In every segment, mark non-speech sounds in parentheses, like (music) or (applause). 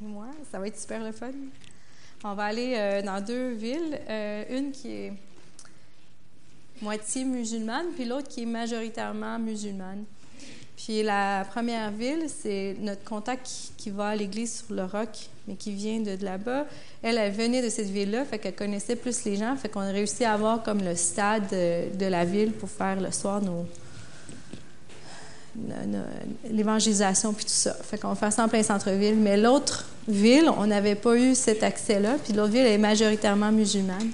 moi. Ça va être super le fun. On va aller euh, dans deux villes, euh, une qui est moitié musulmane, puis l'autre qui est majoritairement musulmane. Puis la première ville, c'est notre contact qui, va à l'église sur le roc, mais qui vient de, là-bas. Elle, elle venait de cette ville-là, fait qu'elle connaissait plus les gens, fait qu'on a réussi à avoir comme le stade de, la ville pour faire le soir nos, l'évangélisation puis tout ça. Fait qu'on faire ça en plein centre-ville. Mais l'autre ville, on n'avait pas eu cet accès-là. Puis l'autre ville est majoritairement musulmane.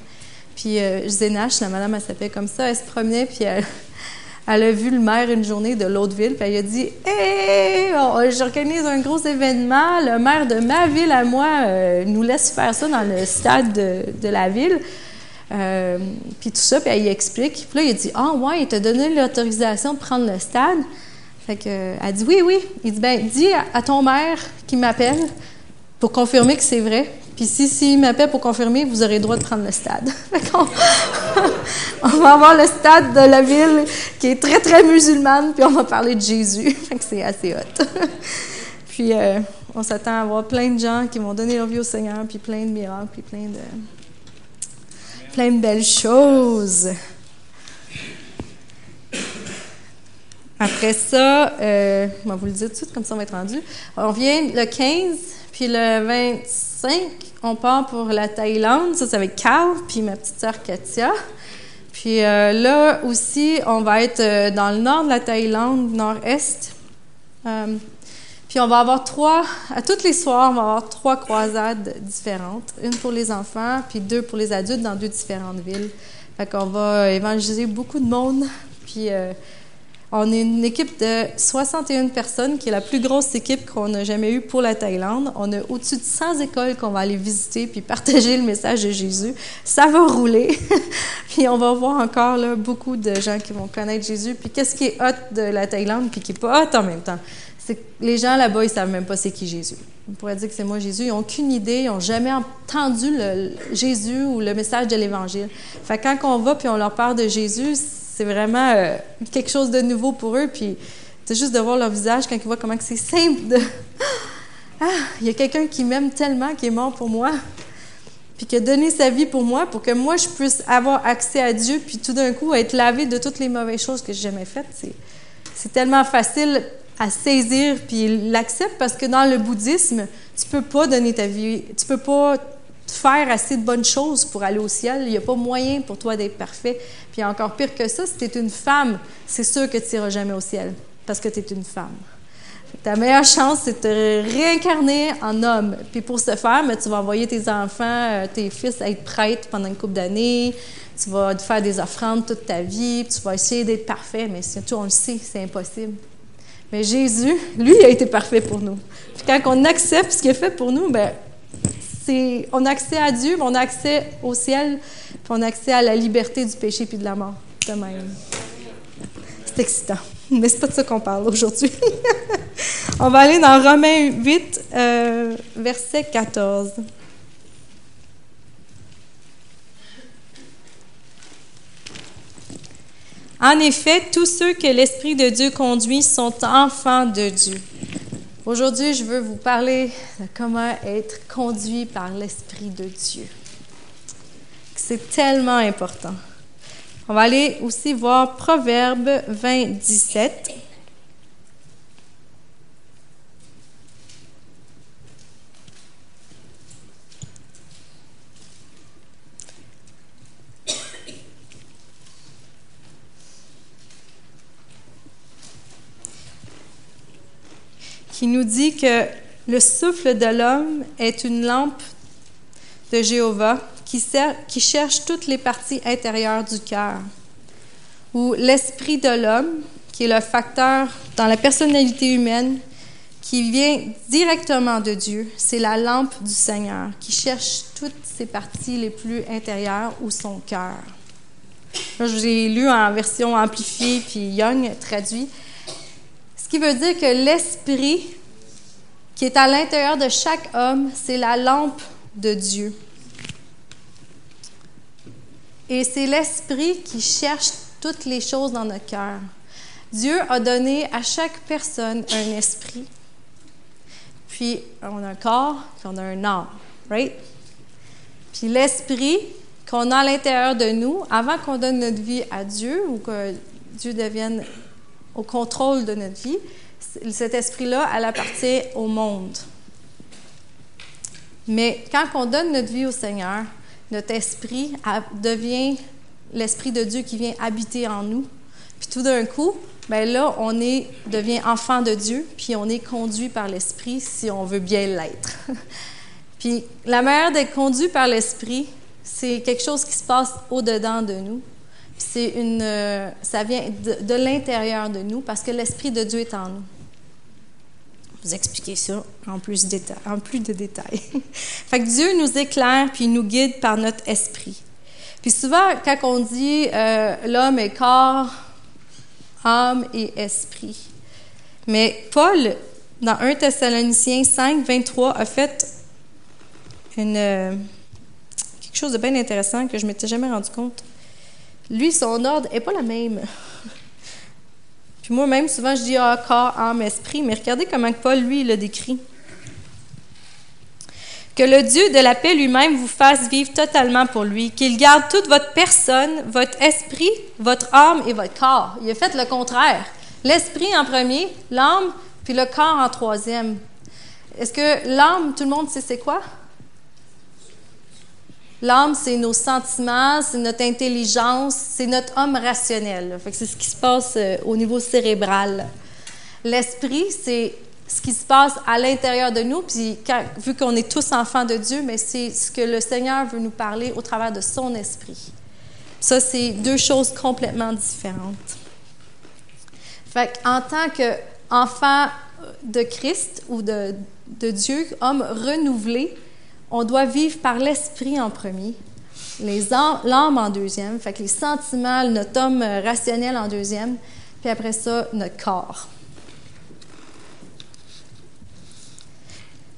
Puis euh, Zénache, la madame, elle s'appelle comme ça, elle se promenait, puis elle, a vu le maire une journée de l'autre ville, puis elle a dit Hé, j'organise un gros événement, le maire de ma ville à moi euh, nous laisse faire ça dans le stade de, la ville. Euh, puis tout ça, puis elle y explique. Puis là, il a dit Ah, ouais, il t'a donné l'autorisation de prendre le stade. Fait que, elle dit Oui, oui. Il dit Ben, dis à, ton maire qui m'appelle pour confirmer que c'est vrai. Puis si s'il m'appelle pour confirmer, vous aurez le droit de prendre le stade. (laughs) (laughs) on, va avoir le stade de la ville qui est très, très musulmane, puis on va parler de Jésus. (laughs) Fait que c'est assez hot. puis euh, on s'attend à avoir plein de gens qui vont donner leur vie au Seigneur, puis plein de miracles, puis plein de, plein de belles choses. Après ça, euh, va vous le dire tout de suite, comme ça on va être rendu. On vient le 15, puis le 25, on part pour la Thaïlande. Ça, c'est avec Carl, puis ma petite sœur Katia. Puis euh, là aussi, on va être euh, dans le nord de la Thaïlande, nord-est. puis on va avoir trois, à tous les soirs, on va avoir trois croisades différentes. Une pour les enfants, puis deux pour les adultes dans deux différentes villes. Fait qu'on va évangéliser beaucoup de monde. Puis on est une équipe de 61 personnes, qui est la plus grosse équipe qu'on a jamais eue pour la Thaïlande. On a au-dessus de 100 écoles qu'on va aller visiter puis partager le message de Jésus. Ça va rouler. (laughs) puis on va voir encore beaucoup de gens qui vont connaître Jésus. Puis qu'est-ce qui est hot de la Thaïlande puis qui est pas hot en même temps? C'est que les gens là-bas, ils savent même pas c'est qui Jésus. On pourrait dire que c'est moi Jésus. Ils n'ont aucune idée, ils n'ont jamais entendu Jésus ou le message de l'Évangile. Fait quand on va puis on leur parle de Jésus, c'est vraiment euh, quelque chose de nouveau pour eux. Puis c'est juste de voir leur visage quand ils voient comment c'est simple de (laughs) Ah, il y a quelqu'un qui m'aime tellement, qui est mort pour moi, puis qui a donné sa vie pour moi, pour que moi je puisse avoir accès à Dieu, puis tout d'un coup être lavé de toutes les mauvaises choses que j'ai jamais faites. C'est tellement facile à saisir, puis l'accepte parce que dans le bouddhisme, tu peux pas donner ta vie, tu peux pas faire assez de bonnes choses pour aller au ciel. Il n'y a pas moyen pour toi d'être parfait. Puis encore pire que ça, si tu es une femme, c'est sûr que tu n'iras jamais au ciel parce que tu es une femme. Ta meilleure chance, c'est de te réincarner en homme. Puis pour ce faire, mais tu vas envoyer tes enfants, euh, tes fils à être prêtres pendant une couple d'années. Tu vas faire des offrandes toute ta vie. tu vas essayer d'être parfait. Mais surtout, on le sait, c'est impossible. Mais Jésus, lui, a été parfait pour nous. Puis quand on accepte ce qu'il a fait pour nous, ben on a accès à Dieu, on a accès au ciel, puis on a accès à la liberté du péché puis de la mort, de même. C'est excitant. (laughs) Mais c'est pas de ça qu'on parle aujourd'hui. (laughs) on va aller dans Romains 8, euh, verset 14. En effet, tous ceux que l'Esprit de Dieu conduit sont enfants de Dieu. Aujourd'hui, je veux vous parler de comment être conduit par l'Esprit de Dieu. C'est tellement important. On va aller aussi voir Proverbe 20, 17. Qui nous dit que le souffle de l'homme est une lampe de Jéhovah qui, cherche toutes les parties intérieures du cœur, ou l'esprit de l'homme, qui est le facteur dans la personnalité humaine, qui vient directement de Dieu. C'est la lampe du Seigneur qui cherche toutes ses parties les plus intérieures ou son cœur. Là, je l'ai lu en version amplifiée puis Young traduit. Ce qui veut dire que l'esprit qui est à l'intérieur de chaque homme, c'est la lampe de Dieu. Et c'est l'esprit qui cherche toutes les choses dans notre cœur. Dieu a donné à chaque personne un esprit. puis on a un corps, puis on a un âme, right? Puis l'esprit qu'on a à l'intérieur de nous, avant qu'on donne notre vie à Dieu ou que Dieu devienne au contrôle de notre vie, cet esprit-là, elle appartient au monde. Mais quand on donne notre vie au Seigneur, notre esprit devient l'esprit de Dieu qui vient habiter en nous. Puis tout d'un coup, ben là, on est, devient enfant de Dieu, puis on est conduit par l'esprit si on veut bien l'être. (laughs) puis la manière d'être conduit par l'esprit, c'est quelque chose qui se passe au-dedans de nous. C'est une, euh, ça vient de, l'intérieur de nous parce que l'esprit de Dieu est en nous vous expliquer ça en plus, en plus de détails. (laughs) fait que Dieu nous éclaire puis nous guide par notre esprit. Puis souvent, quand on dit euh, l'homme est corps, âme et esprit. Mais Paul, dans 1 Thessaloniciens 5, 23, a fait euh, quelque chose de bien intéressant que je ne m'étais jamais rendu compte. Lui, son ordre n'est pas la même. Puis moi-même, souvent, je dis ah, corps, âme, esprit, mais regardez comment Paul, lui, le décrit. Que le Dieu de la paix lui-même vous fasse vivre totalement pour lui, qu'il garde toute votre personne, votre esprit, votre âme et votre corps. Il a fait le contraire. L'esprit en premier, l'âme, puis le corps en troisième. Est-ce que l'âme, tout le monde sait c'est quoi? L'âme, c'est nos sentiments, c'est notre intelligence, c'est notre homme rationnel. c'est ce qui se passe euh, au niveau cérébral. L'esprit, c'est ce qui se passe à l'intérieur de nous, puis vu qu'on est tous enfants de Dieu, mais c'est ce que le Seigneur veut nous parler au travers de son esprit. Ça, c'est deux choses complètement différentes. Fait en tant qu'enfant de Christ ou de, de Dieu, homme renouvelé, on doit vivre par l'esprit en premier, l'âme en deuxième, fait que les sentiments, notre homme rationnel en deuxième, puis après ça, notre corps.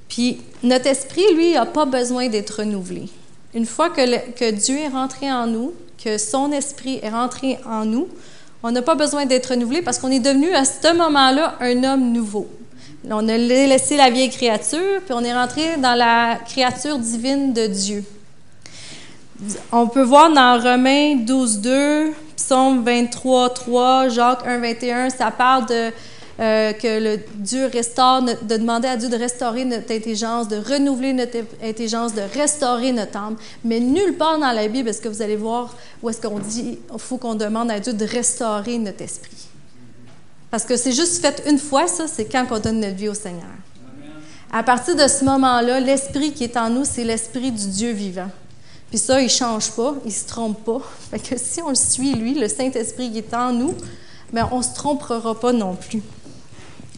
Puis notre esprit, lui, n'a pas besoin d'être renouvelé. Une fois que, que, Dieu est rentré en nous, que son esprit est rentré en nous, on n'a pas besoin d'être renouvelé parce qu'on est devenu à ce moment-là un homme nouveau. On a laissé la vieille créature, puis on est rentré dans la créature divine de Dieu. On peut voir dans Romains 12, 2, Psaume 23, 3, Jacques 1, 21, ça parle de euh, que Dieu restaure, de demander à Dieu de restaurer notre intelligence, de renouveler notre intelligence, de restaurer notre âme. Mais nulle part dans la Bible est-ce que vous allez voir où est-ce qu'on dit qu'il faut qu'on demande à Dieu de restaurer notre esprit. Parce que c'est juste fait une fois, ça, c'est quand on donne notre vie au Seigneur. À partir de ce moment-là, l'esprit qui est en nous, c'est l'esprit du Dieu vivant. Puis ça, il ne change pas, il ne se trompe pas. (laughs) Fait que si on le suit, lui, le Saint-Esprit qui est en nous, bien, on ne se trompera pas non plus.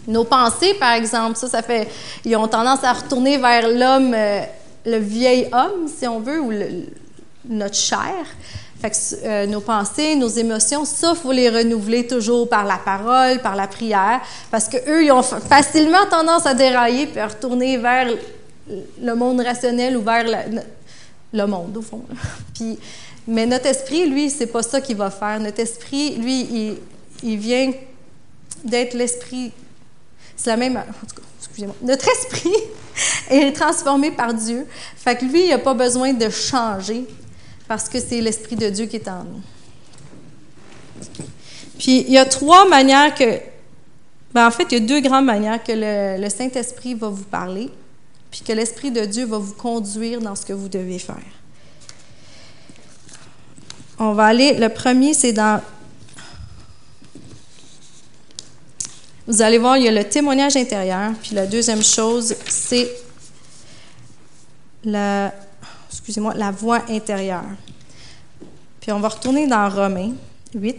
Nos pensées, par exemple, ça, ça fait. Ils ont tendance à retourner vers l'homme, euh, le vieil homme, si on veut, ou notre chair. Que, euh, nos pensées, nos émotions, ça, faut les renouveler toujours par la parole, par la prière, parce qu'eux, ils ont facilement tendance à dérailler puis à retourner vers le monde rationnel ou vers le monde, au fond. (laughs) puis, mais notre esprit, lui, c'est pas ça qu'il va faire. Notre esprit, lui, il, il vient d'être l'esprit. C'est la même. En tout cas, excusez-moi. Notre (laughs) esprit est transformé par Dieu. Fait que lui, il n'a pas besoin de changer parce que c'est l'Esprit de Dieu qui est en nous. Puis il y a trois manières que, ben en fait, il y a deux grandes manières que le, Saint-Esprit va vous parler, puis que l'Esprit de Dieu va vous conduire dans ce que vous devez faire. On va aller, le premier, c'est dans... Vous allez voir, il y a le témoignage intérieur, puis la deuxième chose, c'est la excusez-moi, la voix intérieure. Puis on va retourner dans Romains 8.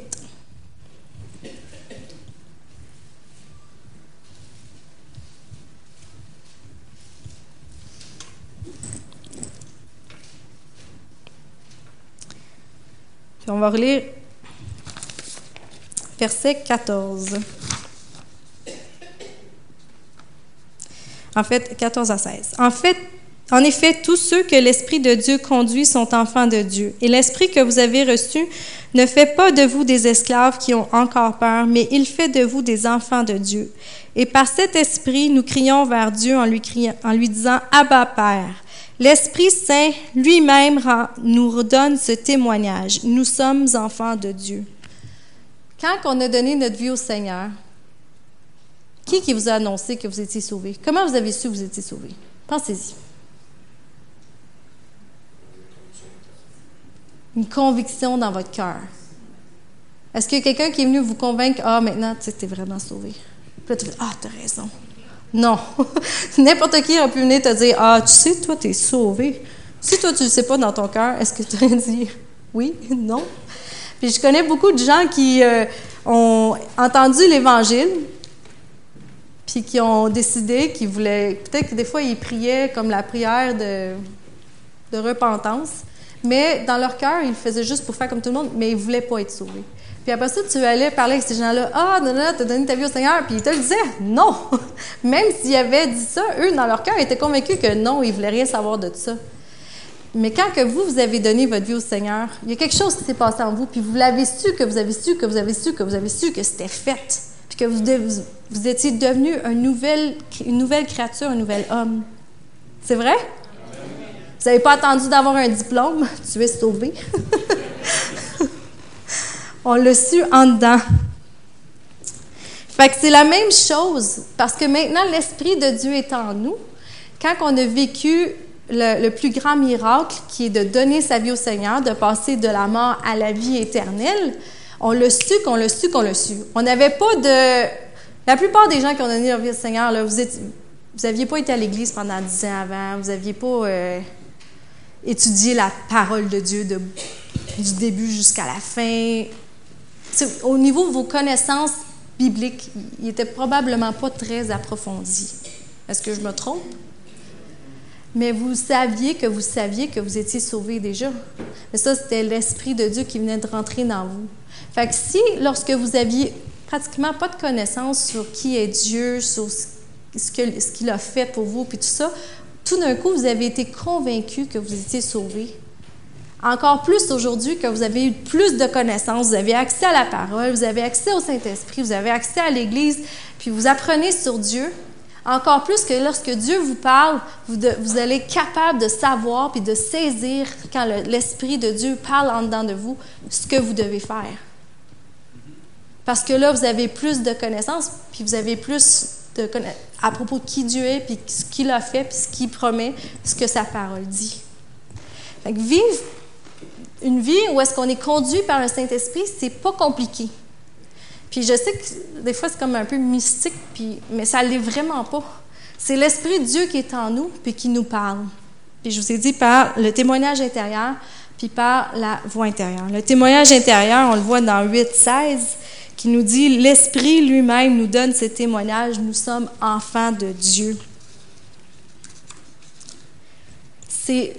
Puis on va relire verset 14. En fait, 14 à 16. En fait, En effet, tous ceux que l'Esprit de Dieu conduit sont enfants de Dieu. Et l'Esprit que vous avez reçu ne fait pas de vous des esclaves qui ont encore peur, mais il fait de vous des enfants de Dieu. Et par cet Esprit, nous crions vers Dieu en lui, disant Abba Père. L'Esprit Saint lui-même nous redonne ce témoignage. Nous sommes enfants de Dieu. Quand on a donné notre vie au Seigneur, qui qui vous a annoncé que vous étiez sauvé? Comment vous avez su que vous étiez sauvé? Pensez-y. Une conviction dans votre cœur. Est-ce qu'il y a quelqu'un qui est venu vous convaincre, ah, maintenant, tu es vraiment sauvé? Puis là, tu fais, ah, t'as raison. Non. (laughs) N'importe qui aurait pu venir te dire, ah, tu sais, toi, tu es sauvé. Si toi, tu ne sais pas dans ton cœur, est-ce que tu aurais dit oui, (laughs) non? Puis je connais beaucoup de gens qui euh, ont entendu l'Évangile, puis qui ont décidé qu'ils voulaient, peut-être que des fois, ils priaient comme la prière de, de repentance, mais dans leur cœur, ils le faisaient juste pour faire comme tout le monde, mais ils ne voulaient pas être sauvés. Puis après ça, tu allais parler avec ces gens-là. Ah, non, non, tu as donné ta vie au Seigneur. Puis ils te le disaient. Non. (laughs) Même s'ils avaient dit ça, eux, dans leur cœur, étaient convaincus que non, ils ne voulaient rien savoir de ça. Mais quand que vous, vous avez donné votre vie au Seigneur, il y a quelque chose qui s'est passé en vous, puis vous l'avez su, que vous avez su, que vous avez su, que vous avez su que c'était fait, puis que vous, vous, étiez devenu une nouvelle créature, un nouvel homme. C'est vrai? Vous n'avez pas attendu d'avoir un diplôme, (laughs) tu es sauvé. On l'a su en dedans. Fait que c'est la même chose, parce que maintenant, l'Esprit de Dieu est en nous. Quand on a vécu le, plus grand miracle, qui est de donner sa vie au Seigneur, de passer de la mort à la vie éternelle, on l'a su qu'on l'a su qu'on l'a su. On n'avait pas de... La plupart des gens qui ont donné leur vie au Seigneur, là, vous n'aviez pas été à l'Église pendant dix ans avant, vous n'aviez pas... Euh, étudier la parole de Dieu du début jusqu'à la fin. au niveau de vos connaissances bibliques, il n'était probablement pas très approfondi. Est-ce que je me trompe? Mais vous saviez que vous saviez que vous étiez sauvé déjà. Mais ça, c'était l'Esprit de Dieu qui venait de rentrer dans vous. Fait que si, lorsque vous aviez pratiquement pas de connaissances sur qui est Dieu, sur ce qu'il a fait pour vous, puis tout ça, tout d'un coup, vous avez été convaincu que vous étiez sauvé. Encore plus aujourd'hui que vous avez eu plus de connaissances, vous avez accès à la parole, vous avez accès au Saint-Esprit, vous avez accès à l'Église, puis vous apprenez sur Dieu. Encore plus que lorsque Dieu vous parle, vous, allez être capable de savoir puis de saisir quand l'Esprit de Dieu parle en dedans de vous ce que vous devez faire. Parce que là, vous avez plus de connaissances, puis vous avez plus à propos de qui Dieu est, puis ce qu'il a fait, puis ce qu'il promet, ce que sa parole dit. Fait vivre une vie où est-ce qu'on est conduit par le Saint-Esprit, c'est pas compliqué. Puis je sais que des fois, c'est comme un peu mystique, puis, mais ça l'est vraiment pas. C'est l'Esprit de Dieu qui est en nous, puis qui nous parle. Puis je vous ai dit par le témoignage intérieur, puis par la voix intérieure. Le témoignage intérieur, on le voit dans 8, 16 qui nous dit, l'Esprit lui-même nous donne ce témoignage, nous sommes enfants de Dieu. C'est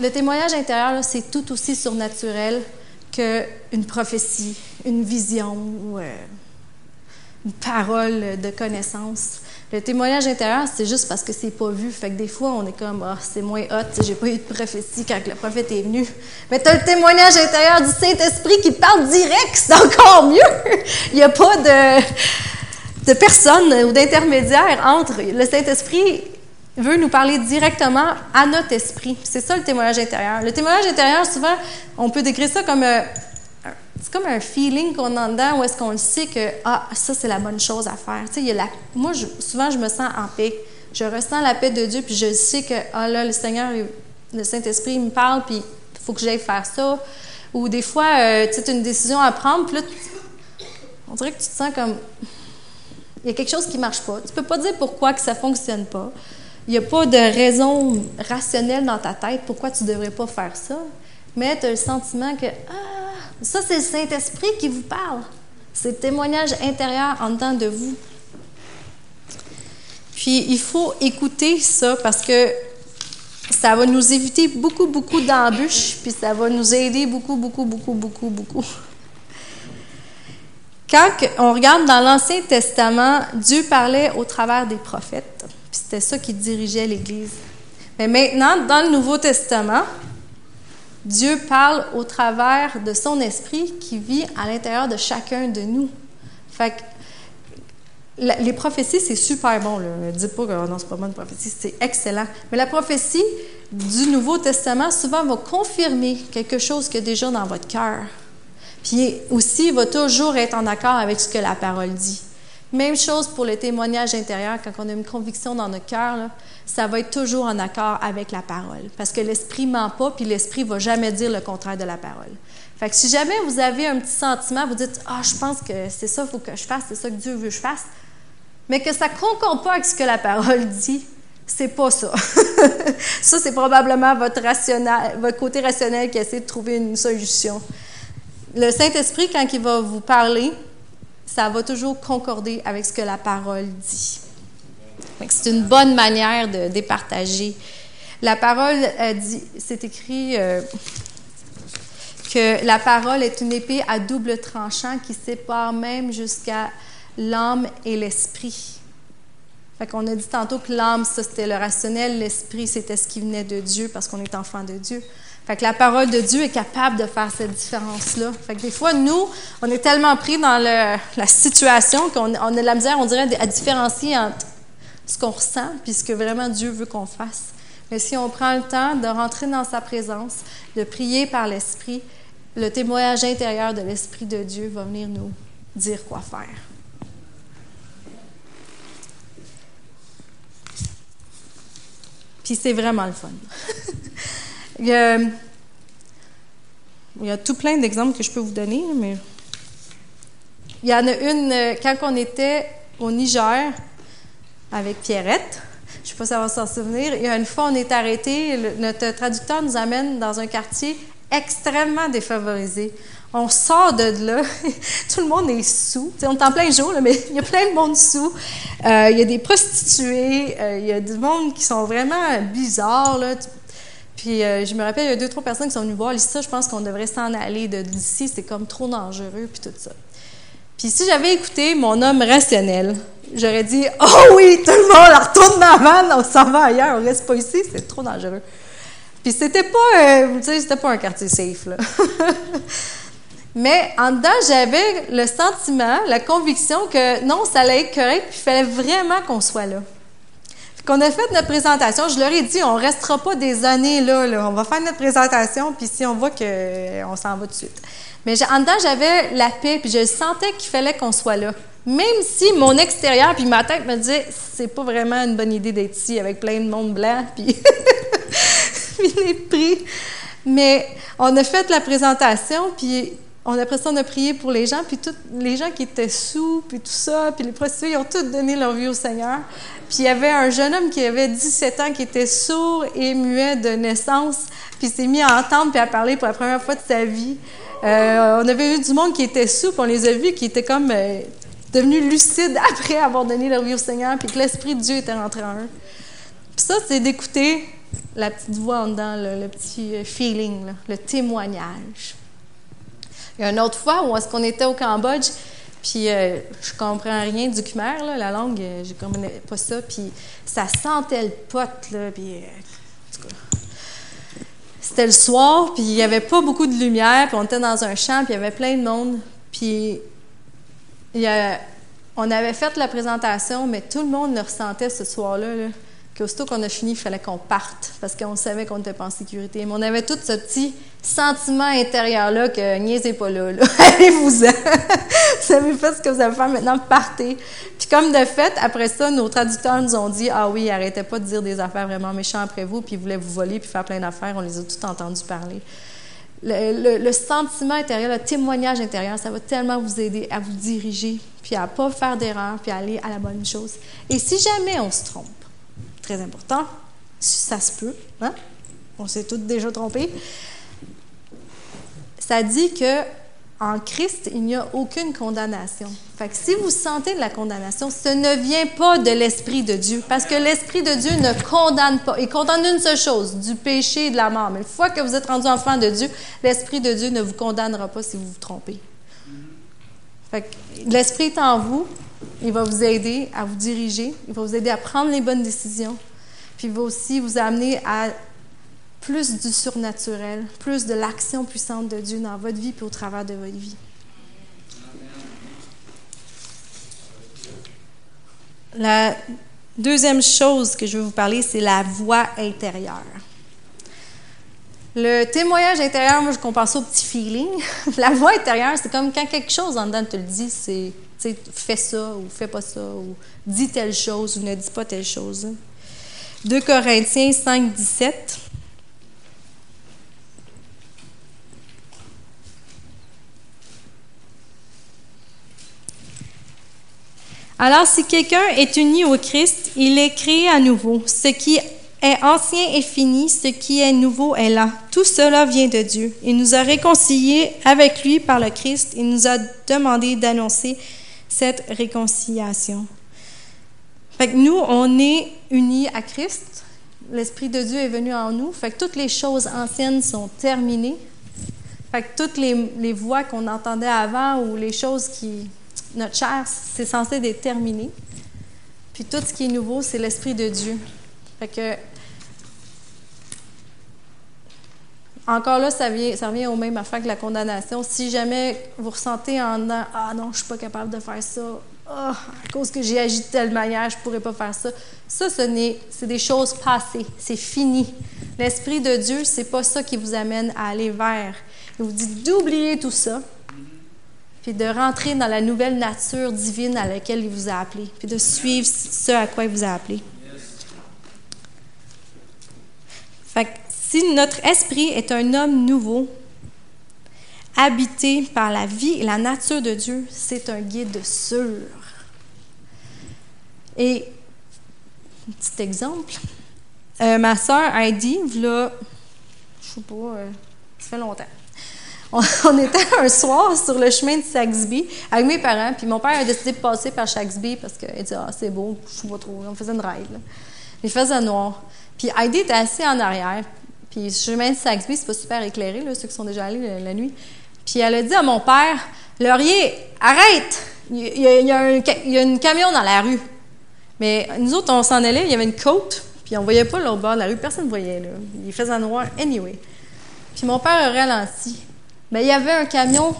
le témoignage intérieur, c'est tout aussi surnaturel qu'une prophétie, une vision ou euh, une parole de connaissance. Le témoignage intérieur, c'est juste parce que c'est pas vu. Fait que des fois, on est comme, ah, c'est moins hot, j'ai pas eu de prophétie quand le prophète est venu. Mais tu le témoignage intérieur du Saint-Esprit qui parle direct, c'est encore mieux. (laughs) Il n'y a pas de, de personne ou d'intermédiaire entre. Le Saint-Esprit veut nous parler directement à notre esprit. C'est ça le témoignage intérieur. Le témoignage intérieur, souvent, on peut décrire ça comme euh, c'est comme un feeling qu'on a dedans où est-ce qu'on le sait que ah ça c'est la bonne chose à faire. Sais, il y a la, moi souvent je me sens en paix. Je ressens la paix de Dieu puis je sais que ah là le Seigneur, le Saint-Esprit me parle puis il faut que j'aille faire ça. Ou des fois euh, tu as une décision à prendre puis là on dirait que tu te sens comme il y a quelque chose qui marche pas. Tu peux pas dire pourquoi que ça fonctionne pas. Il n'y a pas de raison rationnelle dans ta tête pourquoi tu devrais pas faire ça. Mais tu as le sentiment que ah ça, c'est le Saint-Esprit qui vous parle. C'est le témoignage intérieur en dedans de vous. Puis, il faut écouter ça parce que ça va nous éviter beaucoup, beaucoup d'embûches, puis ça va nous aider beaucoup, beaucoup, beaucoup, beaucoup, beaucoup. Quand on regarde dans l'Ancien Testament, Dieu parlait au travers des prophètes, puis c'était ça qui dirigeait l'Église. Mais maintenant, dans le Nouveau Testament, Dieu parle au travers de son esprit qui vit à l'intérieur de chacun de nous. Fait que les prophéties, c'est super bon. Ne dites pas que oh non, c'est pas bon une prophétie, c'est excellent. Mais la prophétie du Nouveau Testament, souvent, va confirmer quelque chose qui est déjà dans votre cœur. Puis aussi, il va toujours être en accord avec ce que la parole dit. Même chose pour le témoignage intérieur, quand on a une conviction dans notre cœur, ça va être toujours en accord avec la parole. Parce que l'esprit ment pas, puis l'esprit va jamais dire le contraire de la parole. Fait que si jamais vous avez un petit sentiment, vous dites Ah, je pense que c'est ça qu'il faut que je fasse, c'est ça que Dieu veut que je fasse, mais que ça ne concorde pas avec ce que la parole (laughs) dit, c'est pas ça. (laughs) ça, c'est probablement votre, rationnel, votre côté rationnel qui essaie de trouver une solution. Le Saint-Esprit, quand il va vous parler, ça va toujours concorder avec ce que la parole dit. C'est une bonne manière de départager. La parole dit, c'est écrit euh, que la parole est une épée à double tranchant qui sépare même jusqu'à l'âme et l'esprit. Fait qu'on a dit tantôt que l'âme, ça c'était le rationnel, l'esprit c'était ce qui venait de Dieu parce qu'on est enfant de Dieu. Fait que la parole de Dieu est capable de faire cette différence-là. Fait que des fois, nous, on est tellement pris dans la situation qu'on on a de la misère, on dirait, à différencier entre ce qu'on ressent et ce que vraiment Dieu veut qu'on fasse. Mais si on prend le temps de rentrer dans sa présence, de prier par l'Esprit, le témoignage intérieur de l'Esprit de Dieu va venir nous dire quoi faire. Puis c'est vraiment le fun. (laughs) il, y a, tout plein d'exemples que je peux vous donner, mais il y en a une, euh, quand on était au Niger avec Pierrette, je ne sais pas si ça va s'en souvenir, il y a une fois, on est arrêté, notre traducteur nous amène dans un quartier extrêmement défavorisé. On sort de là, (laughs) tout le monde est sous. on est en plein jour, mais (laughs) il y a plein de monde sous. Euh, il y a des prostituées, euh, il y a du monde qui sont vraiment bizarres. Là. Puis euh, je me rappelle, il y a deux, trois personnes qui sont venues voir. Ça, je pense qu'on devrait s'en aller d'ici, c'est comme trop dangereux, puis tout ça. Puis si j'avais écouté mon homme rationnel, j'aurais dit Oh oui, tout le monde, retourne dans la vanne, on s'en va ailleurs, on reste pas ici, c'est trop dangereux. Puis c'était pas, sais, c'était pas un quartier safe, là. (laughs) Mais en dedans, j'avais le sentiment, la conviction que non, ça allait être correct, puis il fallait vraiment qu'on soit là. Qu'on a fait notre présentation, je leur ai dit, on restera pas des années là, là. on va faire notre présentation, puis si on voit qu'on s'en va tout de suite. Mais en dedans, j'avais la paix, puis je sentais qu'il fallait qu'on soit là. Même si mon extérieur puis ma tête me disait, c'est pas vraiment une bonne idée d'être ici avec plein de monde blanc, (laughs) puis, (laughs) puis les prix. Mais on a fait la présentation, puis on, après ça, on a prié pour les gens, puis tous les gens qui étaient sous, puis tout ça, puis les prostituées, ils ont tous donné leur vie au Seigneur. Puis il y avait un jeune homme qui avait 17 ans, qui était sourd et muet de naissance, puis s'est mis à entendre puis à parler pour la première fois de sa vie. Euh, on avait vu du monde qui était sous, puis on les a vus qui étaient comme euh, devenus lucides (laughs) après avoir donné leur vie au Seigneur, puis que l'Esprit de Dieu était rentré en eux. Puis ça, c'est d'écouter la petite voix en dedans, le, petit euh, feeling, le témoignage. Il y a une autre fois où est-ce qu'on était au Cambodge, puis euh, je comprends rien du Khmer, la langue, euh, je comprenais pas ça, puis ça sentait le pote, là, puis euh, c'était le soir, puis il y avait pas beaucoup de lumière, puis on était dans un champ, puis il y avait plein de monde, puis on avait fait la présentation, mais tout le monde le ressentait ce soir-là, là, qu'aussitôt qu'on a fini, il fallait qu'on parte parce qu'on savait qu'on n'était pas en sécurité. Mais on avait tout ce petit sentiment intérieur-là que niaisez pas là, là. (laughs) allez-vous-en. (laughs) vous avez fait ce que vous avez fait, maintenant partez. Puis comme de fait, après ça, nos traducteurs nous ont dit Ah oui, arrêtez pas de dire des affaires vraiment méchantes après vous, puis ils voulaient vous voler, puis faire plein d'affaires. On les a tout entendus parler. Le, sentiment intérieur, le témoignage intérieur, ça va tellement vous aider à vous diriger, puis à pas faire d'erreur, puis à aller à la bonne chose. Et si jamais on se trompe, très important. Ça se peut, hein? On s'est tous déjà trompés. Ça dit que en Christ, il n'y a aucune condamnation. Fait si vous sentez de la condamnation, ce ne vient pas de l'Esprit de Dieu, parce que l'Esprit de Dieu ne condamne pas. Il condamne une seule chose, du péché et de la mort. Mais une fois que vous êtes rendu enfant de Dieu, l'Esprit de Dieu ne vous condamnera pas si vous vous trompez. L'Esprit est en vous, il va vous aider à vous diriger, il va vous aider à prendre les bonnes décisions. puis il va aussi vous amener à plus du surnaturel, plus de l'action puissante de Dieu dans votre vie puis au travers de votre vie. La deuxième chose que je veux vous parler, c'est la voix intérieure. Le témoignage intérieur, moi, je compare ça au petit feeling. (laughs) la voix intérieure, c'est comme quand quelque chose en dedans te le dit, c'est fais ça ou fais pas ça, ou dis telle chose ou ne dis pas telle chose. 2 Corinthiens 5, 17. Alors, si quelqu'un est uni au Christ, il est créé à nouveau. Ce qui est ancien est fini, ce qui est nouveau est là. Tout cela vient de Dieu. Il nous a réconciliés avec lui par le Christ. Il nous a demandé d'annoncer cette réconciliation. Fait que nous, on est unis à Christ. L'Esprit de Dieu est venu en nous. Fait que toutes les choses anciennes sont terminées. Fait que toutes les, les voix qu'on entendait avant ou les choses qui, notre chair, c'est censé être terminé. Puis tout ce qui est nouveau, c'est l'Esprit de Dieu. Fait que, encore là, ça, vient, ça revient au même affaire que la condamnation. Si jamais vous ressentez en Ah non, je suis pas capable de faire ça, ah, à cause que j'ai agi de telle manière, je pourrais pas faire ça. Ça, ce n'est, c'est des choses passées, c'est fini. L'Esprit de Dieu, c'est pas ça qui vous amène à aller vers. Il vous dit d'oublier tout ça, puis de rentrer dans la nouvelle nature divine à laquelle il vous a appelé, puis de suivre ce à quoi il vous a appelé. Fait si notre esprit est un homme nouveau, habité par la vie et la nature de Dieu, c'est un guide sûr. Et, petit exemple, euh, ma soeur Heidi, là, je sais pas, euh, ça fait longtemps (laughs) on, était un soir sur le chemin de Saxby avec mes parents, puis mon père a décidé de passer par Saxby parce qu'il dit Ah, c'est beau, je suis pas trop. On faisait une ride. Il faisait noir. Puis Heidi était assise en arrière. Puis le chemin de Saxby, c'est pas super éclairé, là, ceux qui sont déjà allés la, nuit. Puis elle a dit à mon père Laurier, arrête il y, a, un, camion dans la rue. Mais nous autres, on s'en allait, il y avait une côte, puis on voyait pas l'autre bord de la rue, personne ne voyait. Là. Il faisait noir anyway. Puis mon père a ralenti. Mais il y avait un camion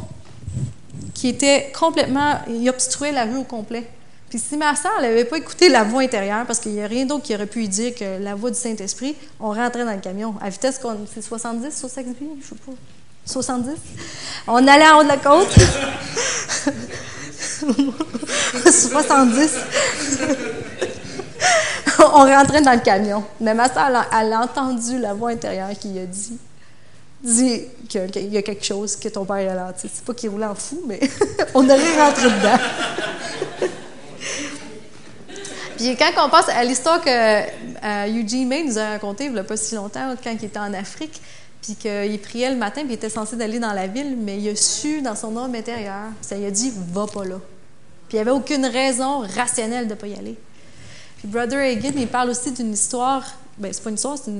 qui était complètement. Il obstruait la rue au complet. Si ma soeur n'avait pas écouté la voix intérieure, parce qu'il n'y a rien d'autre qui aurait pu lui dire que la voix du Saint-Esprit, on rentrait dans le camion. À vitesse, c'est 70 sur 6 je sais pas. 70. On allait en haut de la côte. (laughs) 70. (laughs) on rentrait dans le camion. Mais ma soeur, elle a entendu la voix intérieure qui a dit dit qu'il y a quelque chose que ton père a là. C'est pas qu'il roulait en fou, mais (laughs) on aurait rentré dedans. Puis quand on pense à l'histoire que euh, Eugene May nous a racontée il n'y a pas si longtemps, quand il était en Afrique, puis qu'il priait le matin, puis il était censé d'aller dans la ville, mais il a su dans son âme intérieur, ça lui a dit « va pas là ». Puis il n'y avait aucune raison rationnelle de ne pas y aller. Puis Brother Hagin, il parle aussi d'une histoire, ben c'est pas une histoire, c'est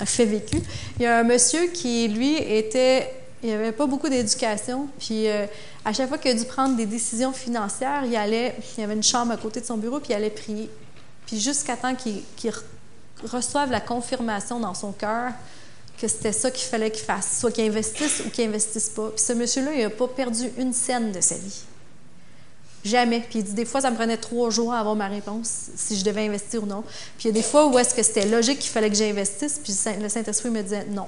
un fait vécu. Il y a un monsieur qui, lui, était. Il n'avait pas beaucoup d'éducation. Puis, euh, à chaque fois qu'il a dû prendre des décisions financières, il allait. Il y avait une chambre à côté de son bureau, puis il allait prier. Puis, jusqu'à temps qu'il reçoive la confirmation dans son cœur que c'était ça qu'il fallait qu'il fasse, soit qu'il investisse ou qu'il investisse pas. Puis, ce monsieur-là, il n'a pas perdu une scène de sa vie. Jamais. Puis il dit, des fois, ça me prenait trois jours à avoir ma réponse, si je devais investir ou non. Puis il y a des fois où est-ce que c'était logique qu'il fallait que j'investisse, puis le Saint-Esprit me disait non.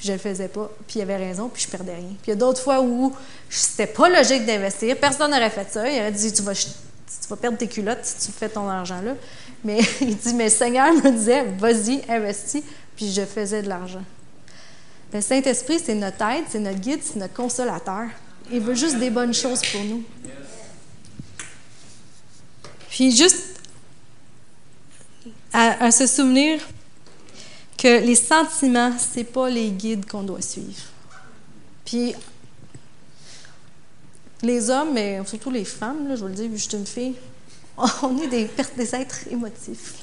Puis je le faisais pas, puis il avait raison, puis je perdais rien. Puis il y a d'autres fois où c'était pas logique d'investir, personne n'aurait fait ça. Il aurait dit, tu vas, tu vas perdre tes culottes si tu fais ton argent là. Mais (laughs) il dit, mais le Seigneur me disait, vas-y, investis, puis je faisais de l'argent. Le Saint-Esprit, c'est notre aide, c'est notre guide, c'est notre consolateur. Il veut juste des bonnes choses pour nous. Puis juste à, se souvenir que les sentiments, c'est pas les guides qu'on doit suivre. Puis les hommes, mais surtout les femmes, je vous le dis, je suis une fille, (laughs) on est des, êtres émotifs.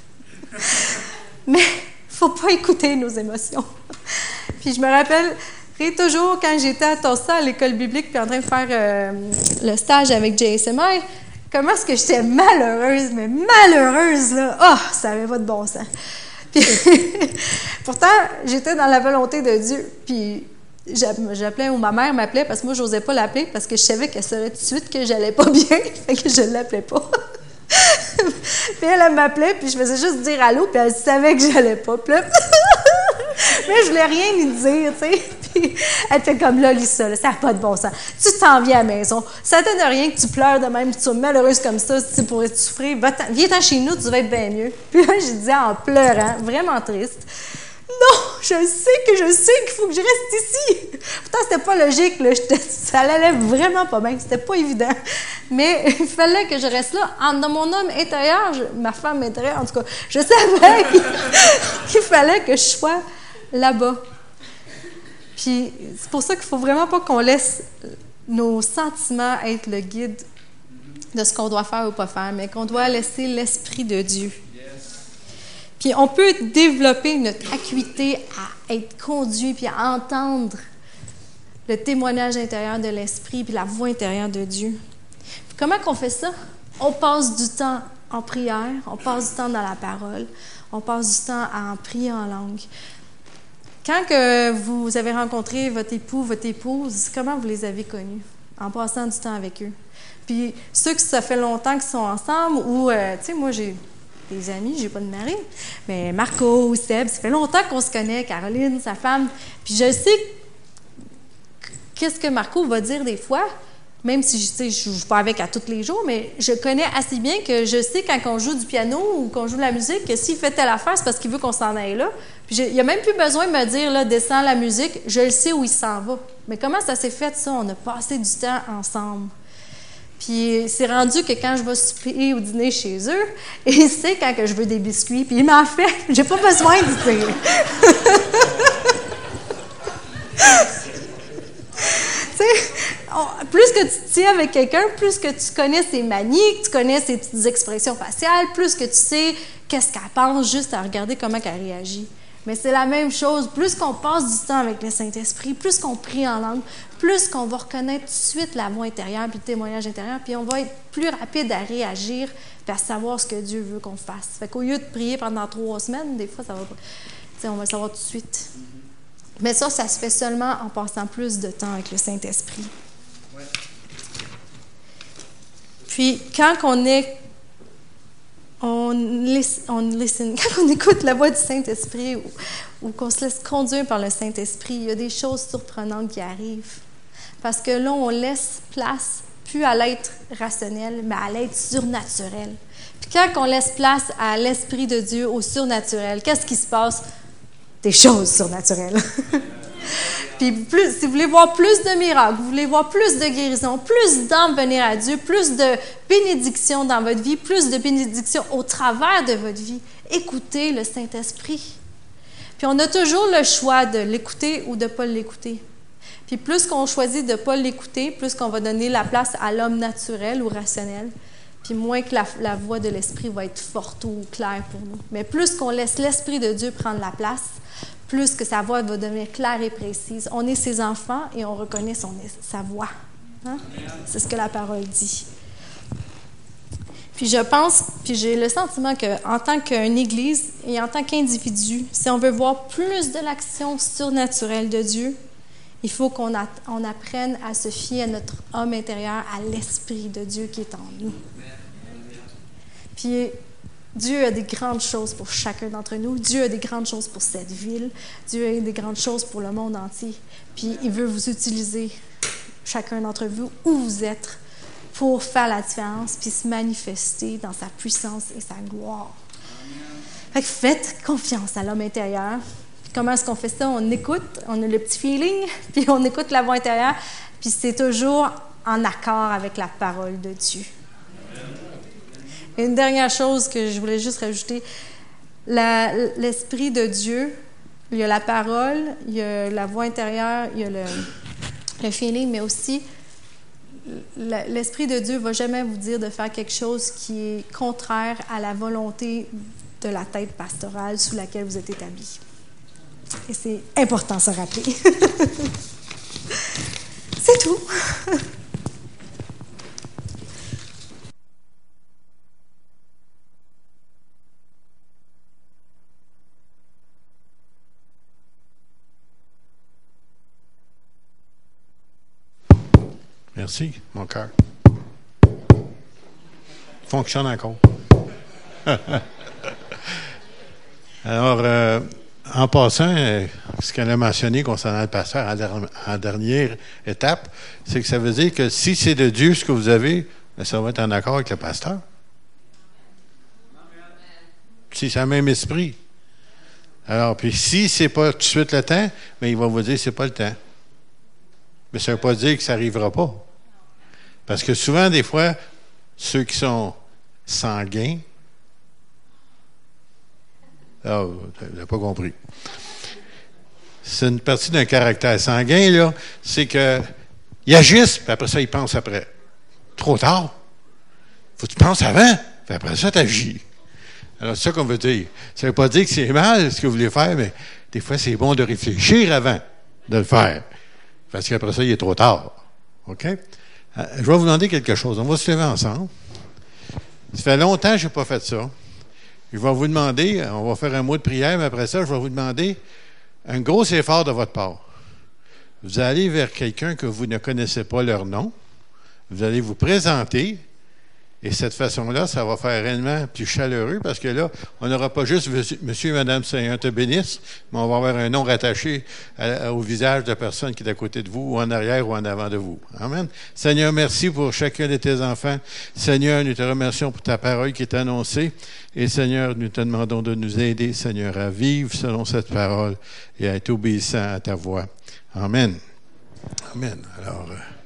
(laughs) mais faut pas écouter nos émotions. (laughs) Puis je me rappelle toujours quand j'étais à Tossa à l'école biblique puis en train de faire euh, le stage avec JSMI, Comment est-ce que j'étais malheureuse, mais malheureuse, là. Oh, ça avait pas de bon sens. (laughs) Pourtant, j'étais dans la volonté de Dieu. Puis, j'appelais, ou ma mère m'appelait, parce que moi, je n'osais pas l'appeler, parce que je savais qu'elle saurait tout de suite que j'allais pas bien, (laughs) fait que je ne l'appelais pas. (laughs) puis elle, m'appelait, puis je faisais juste dire allô, puis elle savait que j'allais pas. Mais je voulais rien lui dire, tu sais. (laughs) Elle était comme là, lis ça, ça n'a pas de bon sens. Tu t'en viens à la maison. Ça ne donne rien que tu pleures de même, tu sois malheureuse comme ça, si tu pourrais souffrir. Viens-t'en chez nous, tu vas être bien mieux. (laughs) Puis là, je disais en pleurant, vraiment triste. Non, je sais que je sais qu'il faut que je reste ici. Pourtant, c'était pas logique, là. (laughs) Ça allait vraiment pas bien. C'était pas évident. Mais il fallait que je reste là. Dans mon homme intérieur, ma femme intérieure, en tout cas, je savais qu'il fallait que je sois là-bas. Puis c'est pour ça qu'il faut vraiment pas qu'on laisse nos sentiments être le guide de ce qu'on doit faire ou pas faire, mais qu'on doit laisser l'Esprit de Dieu. Puis on peut développer notre acuité à être conduit puis à entendre le témoignage intérieur de l'Esprit puis la voix intérieure de Dieu. comment qu'on fait ça? On passe du temps en prière, on passe du temps dans la parole, on passe du temps à en prier en langue. Quand que vous avez rencontré votre époux, votre épouse, comment vous les avez connus? En passant du temps avec eux. Puis ceux que ça fait longtemps qu'ils sont ensemble, ou, euh, tu sais, moi, j'ai des amis, j'ai pas de mari, mais Marco, Seb, ça fait longtemps qu'on se connaît, Caroline, sa femme. Puis je sais qu'est-ce que Marco va dire des fois, même si je ne joue pas avec à tous les jours, mais je connais assez bien que je sais quand on joue du piano ou qu'on joue de la musique, que s'il fait telle affaire, c'est parce qu'il veut qu'on s'en aille là. Puis il a même plus besoin de me dire, là, descends la musique, je le sais où il s'en va. Mais comment ça s'est fait, ça? On a passé du temps ensemble. Puis c'est rendu que quand je vais souper ou dîner chez eux, (laughs) il sait quand que je veux des biscuits, puis il m'en fait. J'ai pas besoin de dire. (laughs) plus que tu tiens avec quelqu'un, plus que tu connais ses manies, que tu connais ses expressions faciales, plus que tu sais qu'est-ce qu'elle pense juste à regarder comment elle réagit. Mais c'est la même chose. Plus qu'on passe du temps avec le Saint-Esprit, plus qu'on prie en langue, plus qu'on va reconnaître tout de suite la voix intérieure puis le témoignage intérieur, puis on va être plus rapide à réagir et à savoir ce que Dieu veut qu'on fasse. Fait qu'au lieu de prier pendant trois semaines, des fois, ça va pas. on va le savoir tout de suite. Mais ça, ça se fait seulement en passant plus de temps avec le Saint-Esprit. Puis, quand on est on, (laughs) on écoute la voix du Saint-Esprit ou, qu'on se laisse conduire par le Saint-Esprit, il y a des choses surprenantes qui arrivent. Parce que là, on laisse place plus à l'être rationnel, mais à l'être surnaturel. Puis quand on laisse place à l'Esprit de Dieu, au surnaturel, qu'est-ce qui se passe? Des choses surnaturelles. (laughs) Puis plus, si vous voulez voir plus de miracles, vous voulez voir plus de guérison, plus d'âmes venir à Dieu, plus de bénédictions dans votre vie, plus de bénédictions au travers de votre vie, écoutez le Saint-Esprit. Puis on a toujours le choix de l'écouter ou de ne pas l'écouter. Puis plus qu'on choisit de ne pas l'écouter, plus qu'on va donner la place à l'homme naturel ou rationnel, puis moins que la voix de l'Esprit va être forte ou claire pour nous. Mais plus qu'on laisse l'Esprit de Dieu prendre la place, plus que sa voix va devenir claire et précise. On est ses enfants et on reconnaît son, sa voix. Hein? C'est ce que la parole dit. Puis je pense, puis j'ai le sentiment qu'en tant qu'une Église et en tant qu'individu, si on veut voir plus de l'action surnaturelle de Dieu, il faut qu'on on apprenne à se fier à notre homme intérieur, à l'Esprit de Dieu qui est en nous. Puis Dieu a des grandes choses pour chacun d'entre nous. Dieu a des grandes choses pour cette ville. Dieu a des grandes choses pour le monde entier. Puis il veut vous utiliser, chacun d'entre vous, où vous êtes, pour faire la différence, puis se manifester dans sa puissance et sa gloire. Fait faites confiance à l'homme intérieur. comment est-ce qu'on fait ça? On écoute, on a le petit feeling, (laughs) puis on écoute la voix intérieure, puis c'est toujours en accord avec la parole de Dieu une dernière chose que je voulais juste rajouter, l'Esprit de Dieu, il y a la parole, il y a la voix intérieure, il y a le, feeling, mais aussi l'Esprit de Dieu va jamais vous dire de faire quelque chose qui est contraire à la volonté de la tête pastorale sous laquelle vous êtes établi. Et c'est important de se rappeler. (laughs) c'est tout. (laughs) Merci, mon cœur. Fonctionne encore. (laughs) Alors, euh, en passant, euh, ce qu'elle a mentionné concernant le pasteur en, dernière étape, c'est que ça veut dire que si c'est de Dieu ce que vous avez, ben, ça va être en accord avec le pasteur. Si c'est le même esprit. Alors, puis si c'est pas tout de suite le temps, mais ben, il va vous dire c'est pas le temps. Mais ça ne veut pas dire que ça n'arrivera pas. Parce que souvent, des fois, ceux qui sont sanguins, ah, vous n'avez pas compris. C'est une partie d'un caractère sanguin, là. C'est que il agissent, puis après ça, ils pensent après. Trop tard. Faut que tu penses avant, puis après ça, tu agis. Alors, c'est ça qu'on veut dire. Ça veut pas dire que c'est mal ce que vous voulez faire, mais des fois, c'est bon de réfléchir avant de le faire. Parce qu'après ça, il est trop tard. OK? Euh, je vais vous demander quelque chose. On va se lever ensemble. Ça fait longtemps que je n'ai pas fait ça. Je vais vous demander, on va faire un mot de prière, mais après ça, je vais vous demander un gros effort de votre part. Vous allez vers quelqu'un que vous ne connaissez pas leur nom. Vous allez vous présenter et cette façon-là, ça va faire réellement plus chaleureux parce que là, on n'aura pas juste Monsieur et Madame Seigneur te bénisse, mais on va avoir un nom rattaché au visage de la personne qui est à côté de vous, ou en arrière ou en avant de vous. Amen. Seigneur, merci pour chacun de tes enfants. Seigneur, nous te remercions pour ta parole qui est annoncée. Et Seigneur, nous te demandons de nous aider, Seigneur, à vivre selon cette parole et à être obéissant à ta voix. Amen. Amen. Alors. Euh,